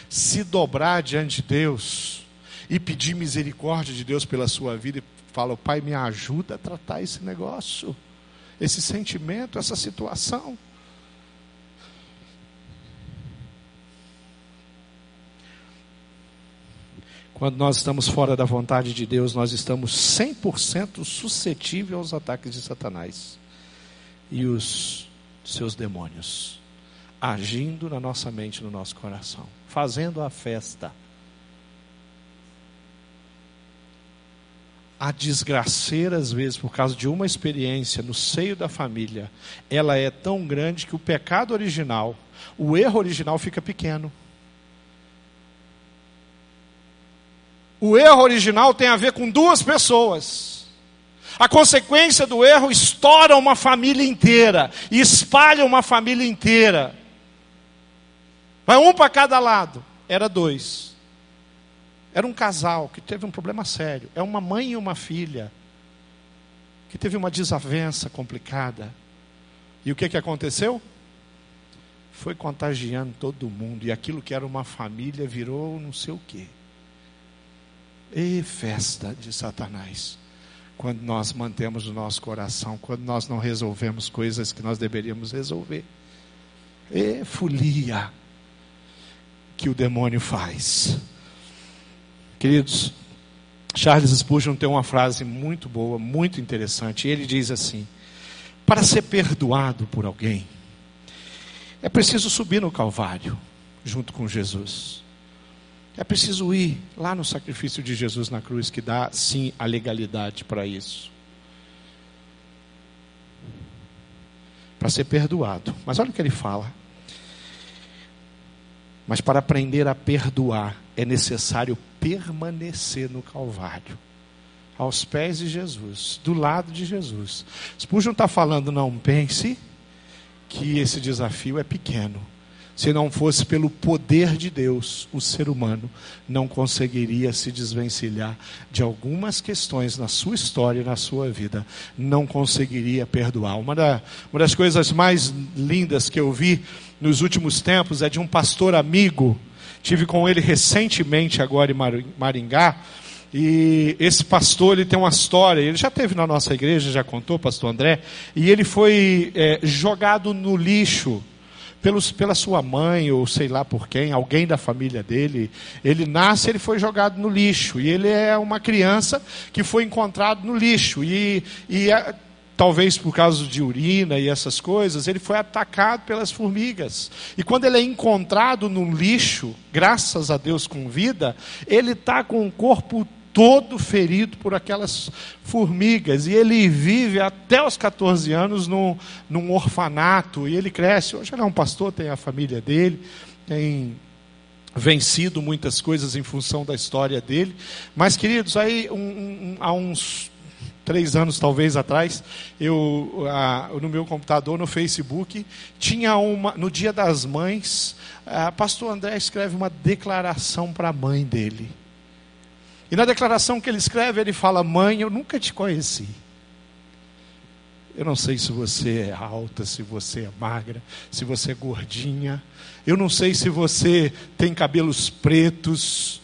se dobrar diante de Deus e pedir misericórdia de Deus pela sua vida fala: Pai, me ajuda a tratar esse negócio, esse sentimento, essa situação. Quando nós estamos fora da vontade de Deus, nós estamos 100% suscetíveis aos ataques de Satanás e os seus demônios agindo na nossa mente, no nosso coração, fazendo a festa. A desgraceira, às vezes, por causa de uma experiência no seio da família, ela é tão grande que o pecado original, o erro original fica pequeno. O erro original tem a ver com duas pessoas. A consequência do erro estoura uma família inteira, espalha uma família inteira. Vai um para cada lado. Era dois. Era um casal que teve um problema sério. É uma mãe e uma filha que teve uma desavença complicada. E o que, que aconteceu? Foi contagiando todo mundo. E aquilo que era uma família virou não sei o quê. E festa de Satanás. Quando nós mantemos o nosso coração, quando nós não resolvemos coisas que nós deveríamos resolver. E folia que o demônio faz. Queridos, Charles Spurgeon tem uma frase muito boa, muito interessante. Ele diz assim: Para ser perdoado por alguém, é preciso subir no Calvário junto com Jesus. É preciso ir lá no sacrifício de Jesus na cruz, que dá sim a legalidade para isso. Para ser perdoado. Mas olha o que ele fala. Mas para aprender a perdoar, é necessário permanecer no Calvário, aos pés de Jesus, do lado de Jesus. Spurgeon está falando, não pense que esse desafio é pequeno. Se não fosse pelo poder de Deus, o ser humano não conseguiria se desvencilhar de algumas questões na sua história e na sua vida. Não conseguiria perdoar. Uma, da, uma das coisas mais lindas que eu vi nos últimos tempos é de um pastor amigo. Tive com ele recentemente agora em Maringá. E esse pastor ele tem uma história, ele já teve na nossa igreja, já contou, pastor André, e ele foi é, jogado no lixo pelos, pela sua mãe, ou sei lá por quem, alguém da família dele. Ele nasce, ele foi jogado no lixo. E ele é uma criança que foi encontrado no lixo. E, e é, talvez por causa de urina e essas coisas, ele foi atacado pelas formigas. E quando ele é encontrado no lixo, graças a Deus com vida, ele está com o corpo todo ferido por aquelas formigas. E ele vive até os 14 anos num, num orfanato. E ele cresce. Hoje ele é um pastor, tem a família dele, tem vencido muitas coisas em função da história dele. Mas, queridos, aí um, um, há uns três anos talvez atrás, eu no meu computador, no Facebook, tinha uma, no Dia das Mães, a pastor André escreve uma declaração para a mãe dele. E na declaração que ele escreve, ele fala: Mãe, eu nunca te conheci. Eu não sei se você é alta, se você é magra, se você é gordinha. Eu não sei se você tem cabelos pretos.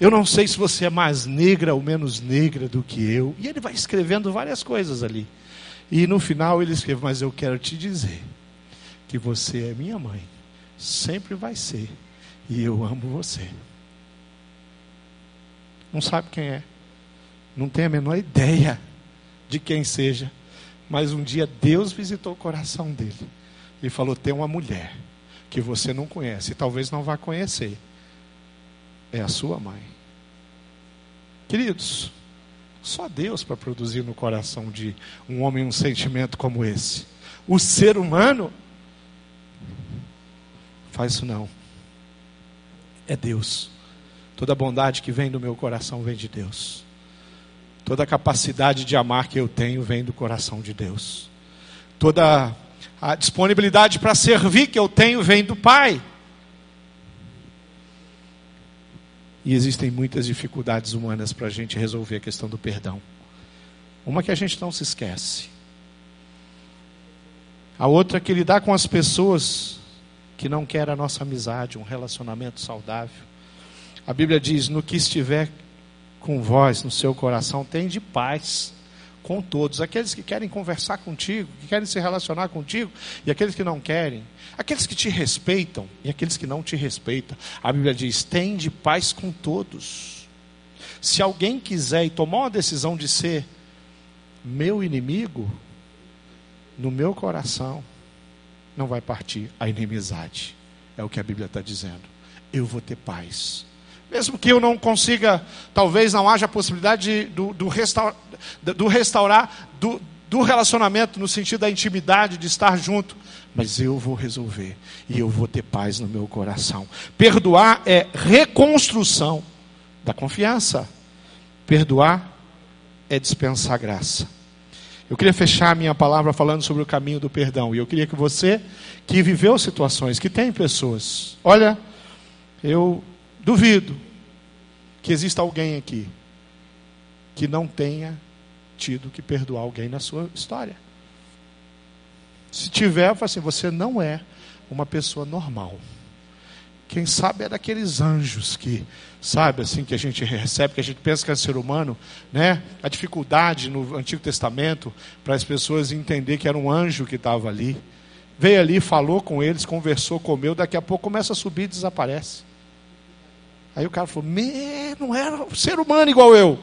Eu não sei se você é mais negra ou menos negra do que eu. E ele vai escrevendo várias coisas ali. E no final ele escreve: Mas eu quero te dizer que você é minha mãe. Sempre vai ser. E eu amo você. Não sabe quem é. Não tem a menor ideia de quem seja. Mas um dia Deus visitou o coração dele. E falou: Tem uma mulher que você não conhece, talvez não vá conhecer é a sua mãe. Queridos, só Deus para produzir no coração de um homem um sentimento como esse. O ser humano faz isso não. É Deus. Toda bondade que vem do meu coração vem de Deus. Toda capacidade de amar que eu tenho vem do coração de Deus. Toda a disponibilidade para servir que eu tenho vem do Pai. E existem muitas dificuldades humanas para a gente resolver a questão do perdão. Uma que a gente não se esquece. A outra é que lidar com as pessoas que não querem a nossa amizade, um relacionamento saudável. A Bíblia diz: no que estiver com vós, no seu coração, tem de paz com todos. Aqueles que querem conversar contigo, que querem se relacionar contigo, e aqueles que não querem. Aqueles que te respeitam e aqueles que não te respeitam. A Bíblia diz: tem de paz com todos. Se alguém quiser e tomar uma decisão de ser meu inimigo, no meu coração não vai partir a inimizade. É o que a Bíblia está dizendo. Eu vou ter paz. Mesmo que eu não consiga, talvez não haja possibilidade de, do, do, do restaurar do, do relacionamento no sentido da intimidade, de estar junto, mas eu vou resolver e eu vou ter paz no meu coração. Perdoar é reconstrução da confiança. Perdoar é dispensar graça. Eu queria fechar a minha palavra falando sobre o caminho do perdão. E eu queria que você, que viveu situações, que tem pessoas, olha, eu duvido que exista alguém aqui que não tenha tido que perdoar alguém na sua história. Se tiver, eu assim, você não é uma pessoa normal. Quem sabe é daqueles anjos que, sabe, assim, que a gente recebe, que a gente pensa que é ser humano, né? A dificuldade no Antigo Testamento para as pessoas entender que era um anjo que estava ali. Veio ali, falou com eles, conversou, comeu, daqui a pouco começa a subir e desaparece. Aí o cara falou: não era ser humano igual eu.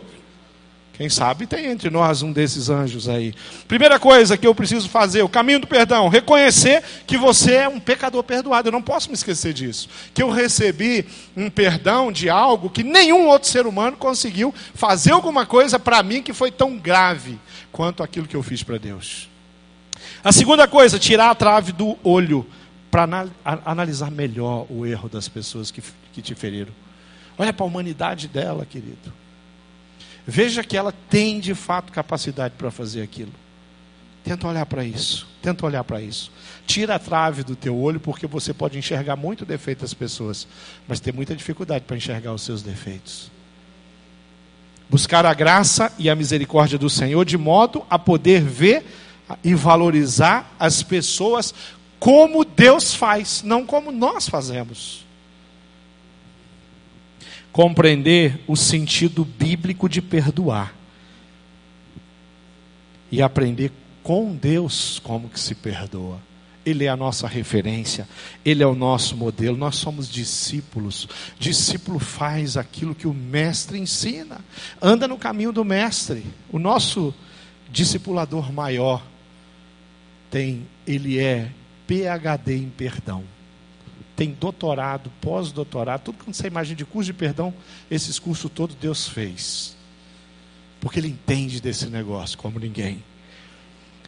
Quem sabe tem entre nós um desses anjos aí. Primeira coisa que eu preciso fazer, o caminho do perdão, reconhecer que você é um pecador perdoado. Eu não posso me esquecer disso. Que eu recebi um perdão de algo que nenhum outro ser humano conseguiu fazer alguma coisa para mim que foi tão grave quanto aquilo que eu fiz para Deus. A segunda coisa, tirar a trave do olho para analisar melhor o erro das pessoas que, que te feriram. Olha para a humanidade dela, querido. Veja que ela tem de fato capacidade para fazer aquilo. Tenta olhar para isso. Tenta olhar para isso. Tira a trave do teu olho, porque você pode enxergar muito defeito das pessoas, mas tem muita dificuldade para enxergar os seus defeitos. Buscar a graça e a misericórdia do Senhor de modo a poder ver e valorizar as pessoas como Deus faz, não como nós fazemos compreender o sentido bíblico de perdoar e aprender com Deus como que se perdoa. Ele é a nossa referência, ele é o nosso modelo. Nós somos discípulos. Discípulo faz aquilo que o mestre ensina. Anda no caminho do mestre. O nosso discipulador maior tem, ele é PhD em perdão tem doutorado, pós-doutorado, tudo que você imagina de curso de perdão, esses cursos todos Deus fez. Porque Ele entende desse negócio como ninguém.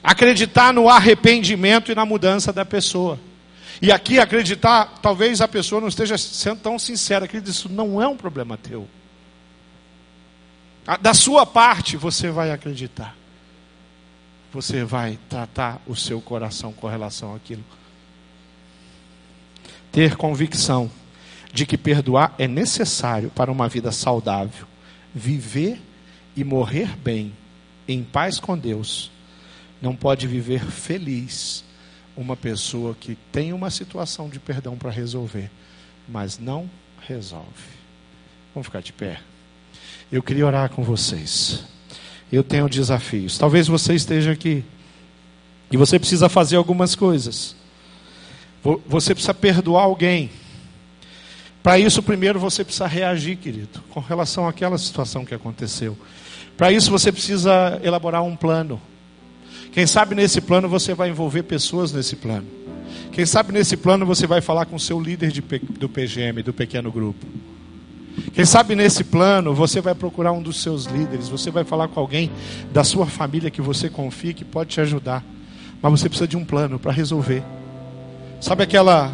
Acreditar no arrependimento e na mudança da pessoa. E aqui acreditar, talvez a pessoa não esteja sendo tão sincera, que isso não é um problema teu. Da sua parte, você vai acreditar. Você vai tratar o seu coração com relação àquilo ter convicção de que perdoar é necessário para uma vida saudável, viver e morrer bem, em paz com Deus. Não pode viver feliz uma pessoa que tem uma situação de perdão para resolver, mas não resolve. Vamos ficar de pé. Eu queria orar com vocês. Eu tenho desafios. Talvez você esteja aqui e você precisa fazer algumas coisas. Você precisa perdoar alguém. Para isso, primeiro você precisa reagir, querido, com relação àquela situação que aconteceu. Para isso, você precisa elaborar um plano. Quem sabe nesse plano você vai envolver pessoas nesse plano. Quem sabe nesse plano você vai falar com o seu líder de, do PGM, do pequeno grupo. Quem sabe nesse plano você vai procurar um dos seus líderes, você vai falar com alguém da sua família que você confia que pode te ajudar. Mas você precisa de um plano para resolver. Sabe aquela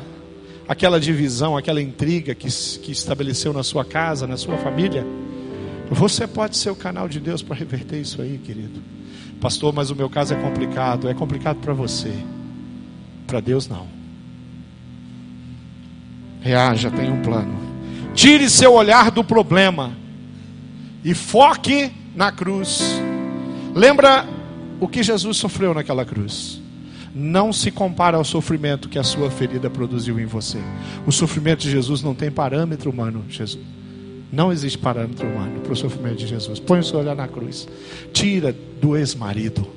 aquela divisão, aquela intriga que, que estabeleceu na sua casa, na sua família? Você pode ser o canal de Deus para reverter isso aí, querido. Pastor, mas o meu caso é complicado. É complicado para você. Para Deus, não. Reaja, tem um plano. Tire seu olhar do problema e foque na cruz. Lembra o que Jesus sofreu naquela cruz? Não se compara ao sofrimento que a sua ferida produziu em você. O sofrimento de Jesus não tem parâmetro humano, Jesus. Não existe parâmetro humano para o sofrimento de Jesus. Põe o seu olhar na cruz. Tira do ex-marido,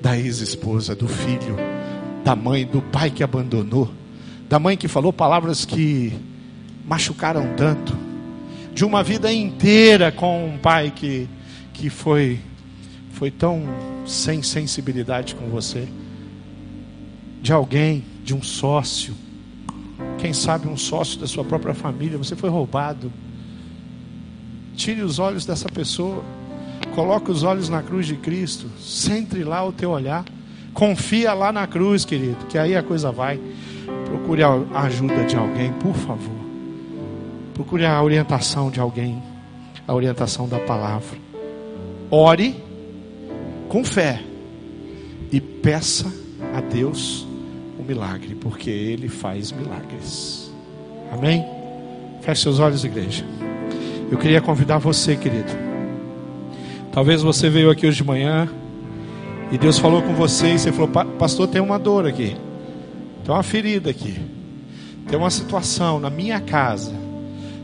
da ex-esposa, do filho, da mãe, do pai que abandonou, da mãe que falou palavras que machucaram tanto, de uma vida inteira com um pai que, que foi, foi tão sem sensibilidade com você de alguém, de um sócio, quem sabe um sócio da sua própria família, você foi roubado. Tire os olhos dessa pessoa, coloque os olhos na cruz de Cristo, centre lá o teu olhar, confia lá na cruz, querido, que aí a coisa vai. Procure a ajuda de alguém, por favor. Procure a orientação de alguém, a orientação da palavra. Ore com fé e peça a Deus o milagre, porque Ele faz milagres. Amém? Feche seus olhos, igreja. Eu queria convidar você, querido. Talvez você veio aqui hoje de manhã e Deus falou com você e você falou: Pastor, tem uma dor aqui, tem uma ferida aqui, tem uma situação na minha casa.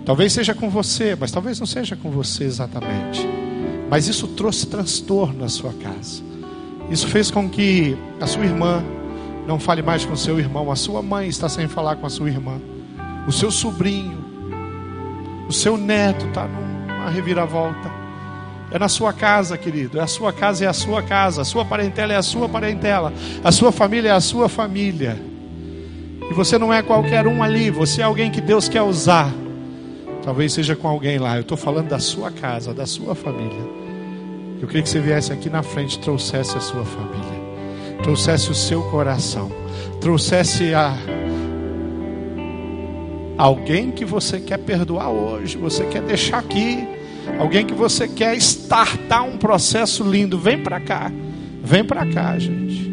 Talvez seja com você, mas talvez não seja com você exatamente. Mas isso trouxe transtorno na sua casa. Isso fez com que a sua irmã não fale mais com seu irmão, a sua mãe está sem falar com a sua irmã, o seu sobrinho, o seu neto está numa reviravolta. É na sua casa, querido. É a sua casa é a sua casa. A sua parentela é a sua parentela. A sua família é a sua família. E você não é qualquer um ali. Você é alguém que Deus quer usar. Talvez seja com alguém lá. Eu estou falando da sua casa, da sua família. Eu queria que você viesse aqui na frente e trouxesse a sua família, trouxesse o seu coração, trouxesse a alguém que você quer perdoar hoje, você quer deixar aqui, alguém que você quer startar um processo lindo. Vem para cá, vem para cá, gente.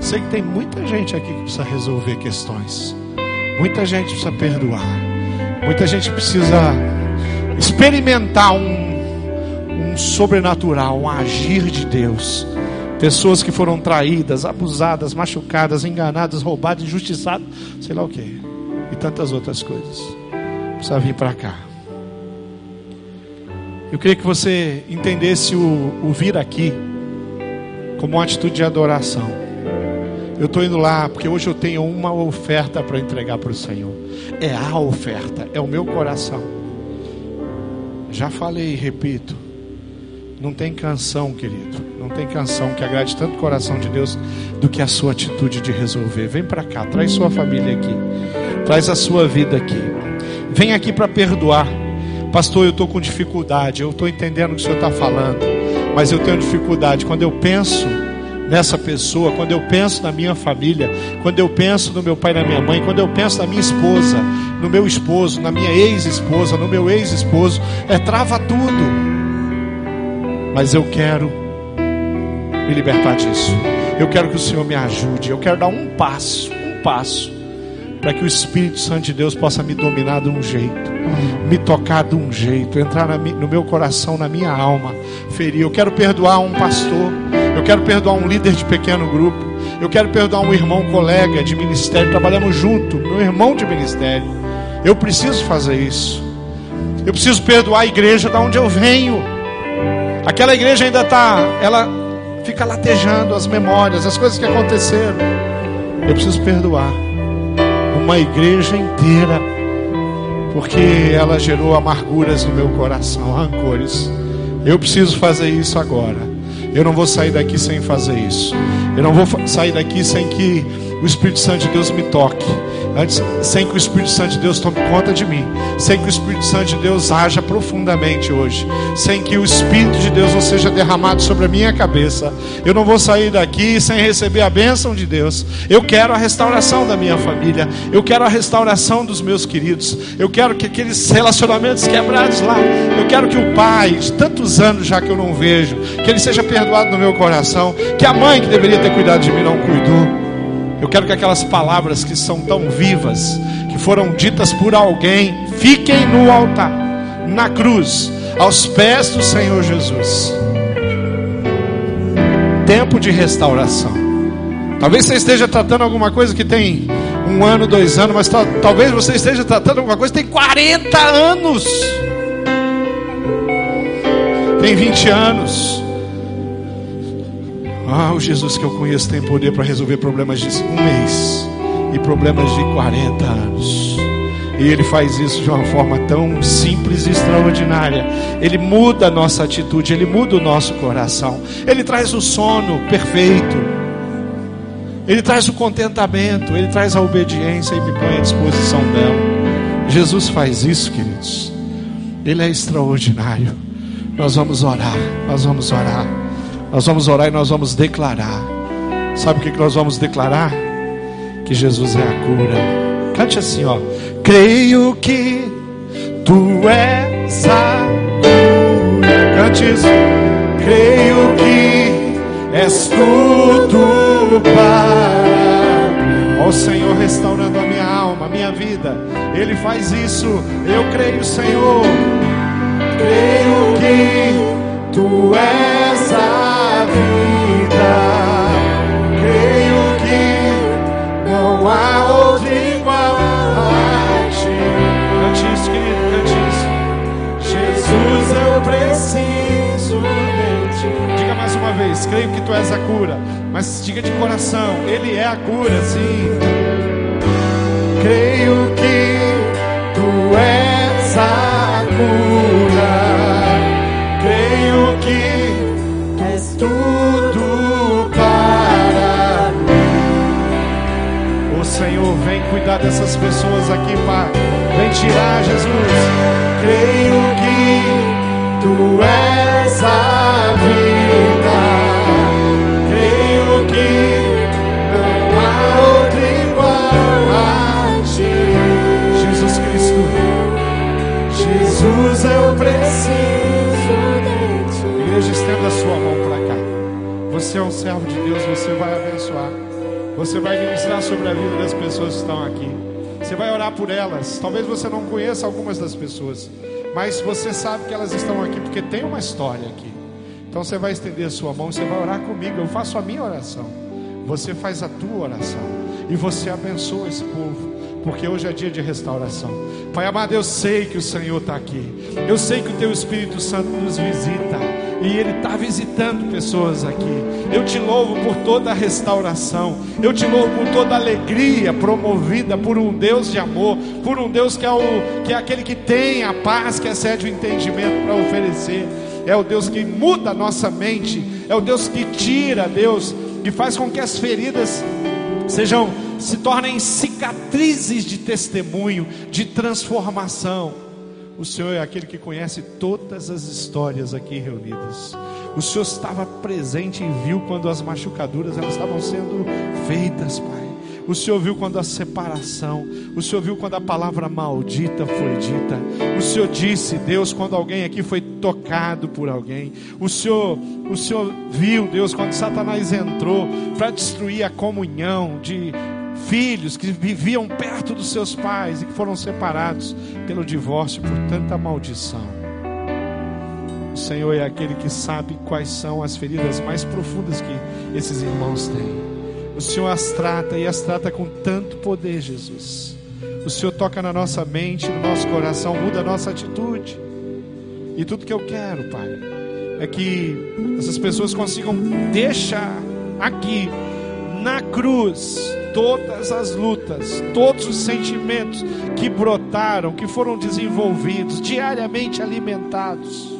Sei que tem muita gente aqui que precisa resolver questões, muita gente precisa perdoar, muita gente precisa experimentar um um sobrenatural, um agir de Deus. Pessoas que foram traídas, abusadas, machucadas, enganadas, roubadas, injustiçadas, sei lá o que, e tantas outras coisas. Precisa vir para cá. Eu queria que você entendesse o, o vir aqui como uma atitude de adoração. Eu estou indo lá porque hoje eu tenho uma oferta para entregar para o Senhor. É a oferta, é o meu coração. Já falei e repito. Não tem canção, querido. Não tem canção que agrade tanto o coração de Deus do que a sua atitude de resolver. Vem para cá, traz sua família aqui. Traz a sua vida aqui. Vem aqui para perdoar. Pastor, eu estou com dificuldade. Eu estou entendendo o que o senhor está falando. Mas eu tenho dificuldade. Quando eu penso nessa pessoa, quando eu penso na minha família, quando eu penso no meu pai e na minha mãe, quando eu penso na minha esposa, no meu esposo, na minha ex-esposa, no meu ex-esposo, é trava tudo. Mas eu quero me libertar disso. Eu quero que o Senhor me ajude. Eu quero dar um passo, um passo, para que o Espírito Santo de Deus possa me dominar de um jeito, me tocar de um jeito, entrar no meu coração, na minha alma, ferir. Eu quero perdoar um pastor. Eu quero perdoar um líder de pequeno grupo. Eu quero perdoar um irmão, colega de ministério. Trabalhamos junto, meu irmão de ministério. Eu preciso fazer isso. Eu preciso perdoar a igreja da onde eu venho. Aquela igreja ainda está, ela fica latejando as memórias, as coisas que aconteceram. Eu preciso perdoar uma igreja inteira, porque ela gerou amarguras no meu coração, rancores. Eu preciso fazer isso agora. Eu não vou sair daqui sem fazer isso. Eu não vou sair daqui sem que o Espírito Santo de Deus me toque. Antes, sem que o Espírito Santo de Deus tome conta de mim, sem que o Espírito Santo de Deus haja profundamente hoje, sem que o Espírito de Deus não seja derramado sobre a minha cabeça, eu não vou sair daqui sem receber a bênção de Deus. Eu quero a restauração da minha família, eu quero a restauração dos meus queridos, eu quero que aqueles relacionamentos quebrados lá, eu quero que o pai, de tantos anos já que eu não vejo, que ele seja perdoado no meu coração, que a mãe que deveria ter cuidado de mim não cuidou. Eu quero que aquelas palavras que são tão vivas, que foram ditas por alguém, fiquem no altar, na cruz, aos pés do Senhor Jesus. Tempo de restauração. Talvez você esteja tratando alguma coisa que tem um ano, dois anos, mas talvez você esteja tratando alguma coisa que tem 40 anos. Tem 20 anos. Ah, o Jesus que eu conheço tem poder para resolver problemas de um mês e problemas de 40 anos. E Ele faz isso de uma forma tão simples e extraordinária. Ele muda a nossa atitude, Ele muda o nosso coração. Ele traz o sono perfeito. Ele traz o contentamento, Ele traz a obediência e me põe à disposição dela. Jesus faz isso, queridos. Ele é extraordinário. Nós vamos orar, nós vamos orar. Nós vamos orar e nós vamos declarar. Sabe o que nós vamos declarar? Que Jesus é a cura. Cante assim, ó. Creio que tu és a cura. Cante isso. Creio que és tudo para. Ó Senhor, restaurando a minha alma, a minha vida. Ele faz isso. Eu creio, Senhor. Creio que tu és. Creio que não há outro igual a ti. Cante isso, querido, cante isso. Jesus, eu preciso de ti. Diga mais uma vez, creio que tu és a cura. Mas diga de coração, Ele é a cura, sim. Creio que cuidar dessas pessoas aqui, Pai. Vem tirar, Jesus. Creio que tu és a vida. Creio que não há outro igual a ti. Jesus Cristo. Jesus, eu preciso de ti. Igreja, estenda a sua mão para cá. Você é um servo de Deus, você vai abençoar. Você vai ministrar sobre a vida das pessoas que estão aqui. Você vai orar por elas. Talvez você não conheça algumas das pessoas, mas você sabe que elas estão aqui porque tem uma história aqui. Então você vai estender a sua mão, você vai orar comigo. Eu faço a minha oração. Você faz a tua oração. E você abençoa esse povo. Porque hoje é dia de restauração. Pai amado, eu sei que o Senhor está aqui. Eu sei que o Teu Espírito Santo nos visita. E Ele está visitando pessoas aqui. Eu te louvo por toda a restauração. Eu te louvo por toda a alegria promovida por um Deus de amor. Por um Deus que é, o, que é aquele que tem a paz, que excede o entendimento para oferecer. É o Deus que muda a nossa mente. É o Deus que tira, Deus, que faz com que as feridas sejam se tornem cicatrizes de testemunho, de transformação. O Senhor é aquele que conhece todas as histórias aqui reunidas. O Senhor estava presente e viu quando as machucaduras elas estavam sendo feitas, Pai. O Senhor viu quando a separação, o Senhor viu quando a palavra maldita foi dita. O Senhor disse, Deus, quando alguém aqui foi tocado por alguém. O Senhor, o Senhor viu, Deus, quando Satanás entrou para destruir a comunhão de filhos que viviam perto dos seus pais e que foram separados pelo divórcio por tanta maldição. O Senhor é aquele que sabe quais são as feridas mais profundas que esses irmãos têm. O Senhor as trata e as trata com tanto poder, Jesus. O Senhor toca na nossa mente, no nosso coração, muda a nossa atitude. E tudo que eu quero, Pai, é que essas pessoas consigam deixar aqui, na cruz, todas as lutas, todos os sentimentos que brotaram, que foram desenvolvidos, diariamente alimentados.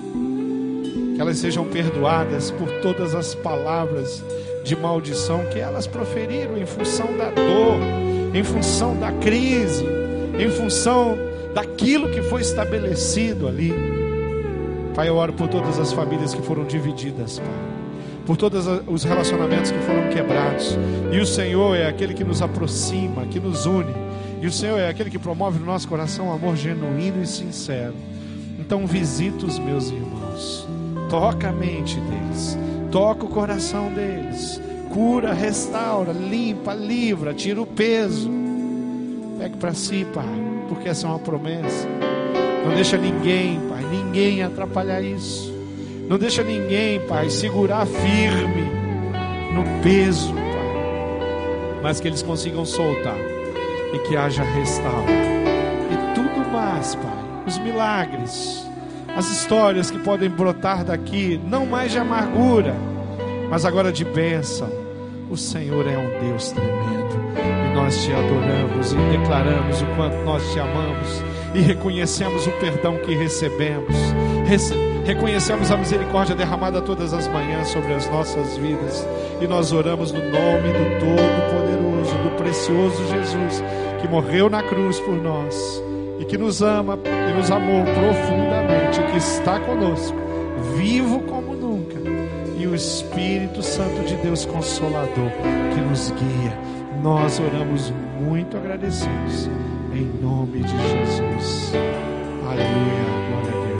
Que elas sejam perdoadas por todas as palavras de maldição que elas proferiram em função da dor, em função da crise, em função daquilo que foi estabelecido ali. Pai, eu oro por todas as famílias que foram divididas, Pai. Por todos os relacionamentos que foram quebrados. E o Senhor é aquele que nos aproxima, que nos une. E o Senhor é aquele que promove no nosso coração um amor genuíno e sincero. Então visita os meus irmãos. Toca a mente deles toca o coração deles, cura, restaura, limpa, livra, tira o peso. Pegue para si, Pai, porque essa é uma promessa. Não deixa ninguém, Pai, ninguém atrapalhar isso. Não deixa ninguém, Pai, segurar firme no peso, Pai. Mas que eles consigam soltar e que haja restauro. E tudo mais, Pai, os milagres as histórias que podem brotar daqui, não mais de amargura, mas agora de bênção. O Senhor é um Deus tremendo e nós te adoramos e declaramos o quanto nós te amamos e reconhecemos o perdão que recebemos. Rece reconhecemos a misericórdia derramada todas as manhãs sobre as nossas vidas e nós oramos no nome do Todo-Poderoso, do precioso Jesus que morreu na cruz por nós e que nos ama e nos amou profundamente, que está conosco, vivo como nunca, e o Espírito Santo de Deus Consolador que nos guia. Nós oramos muito agradecidos, em nome de Jesus. Aleluia.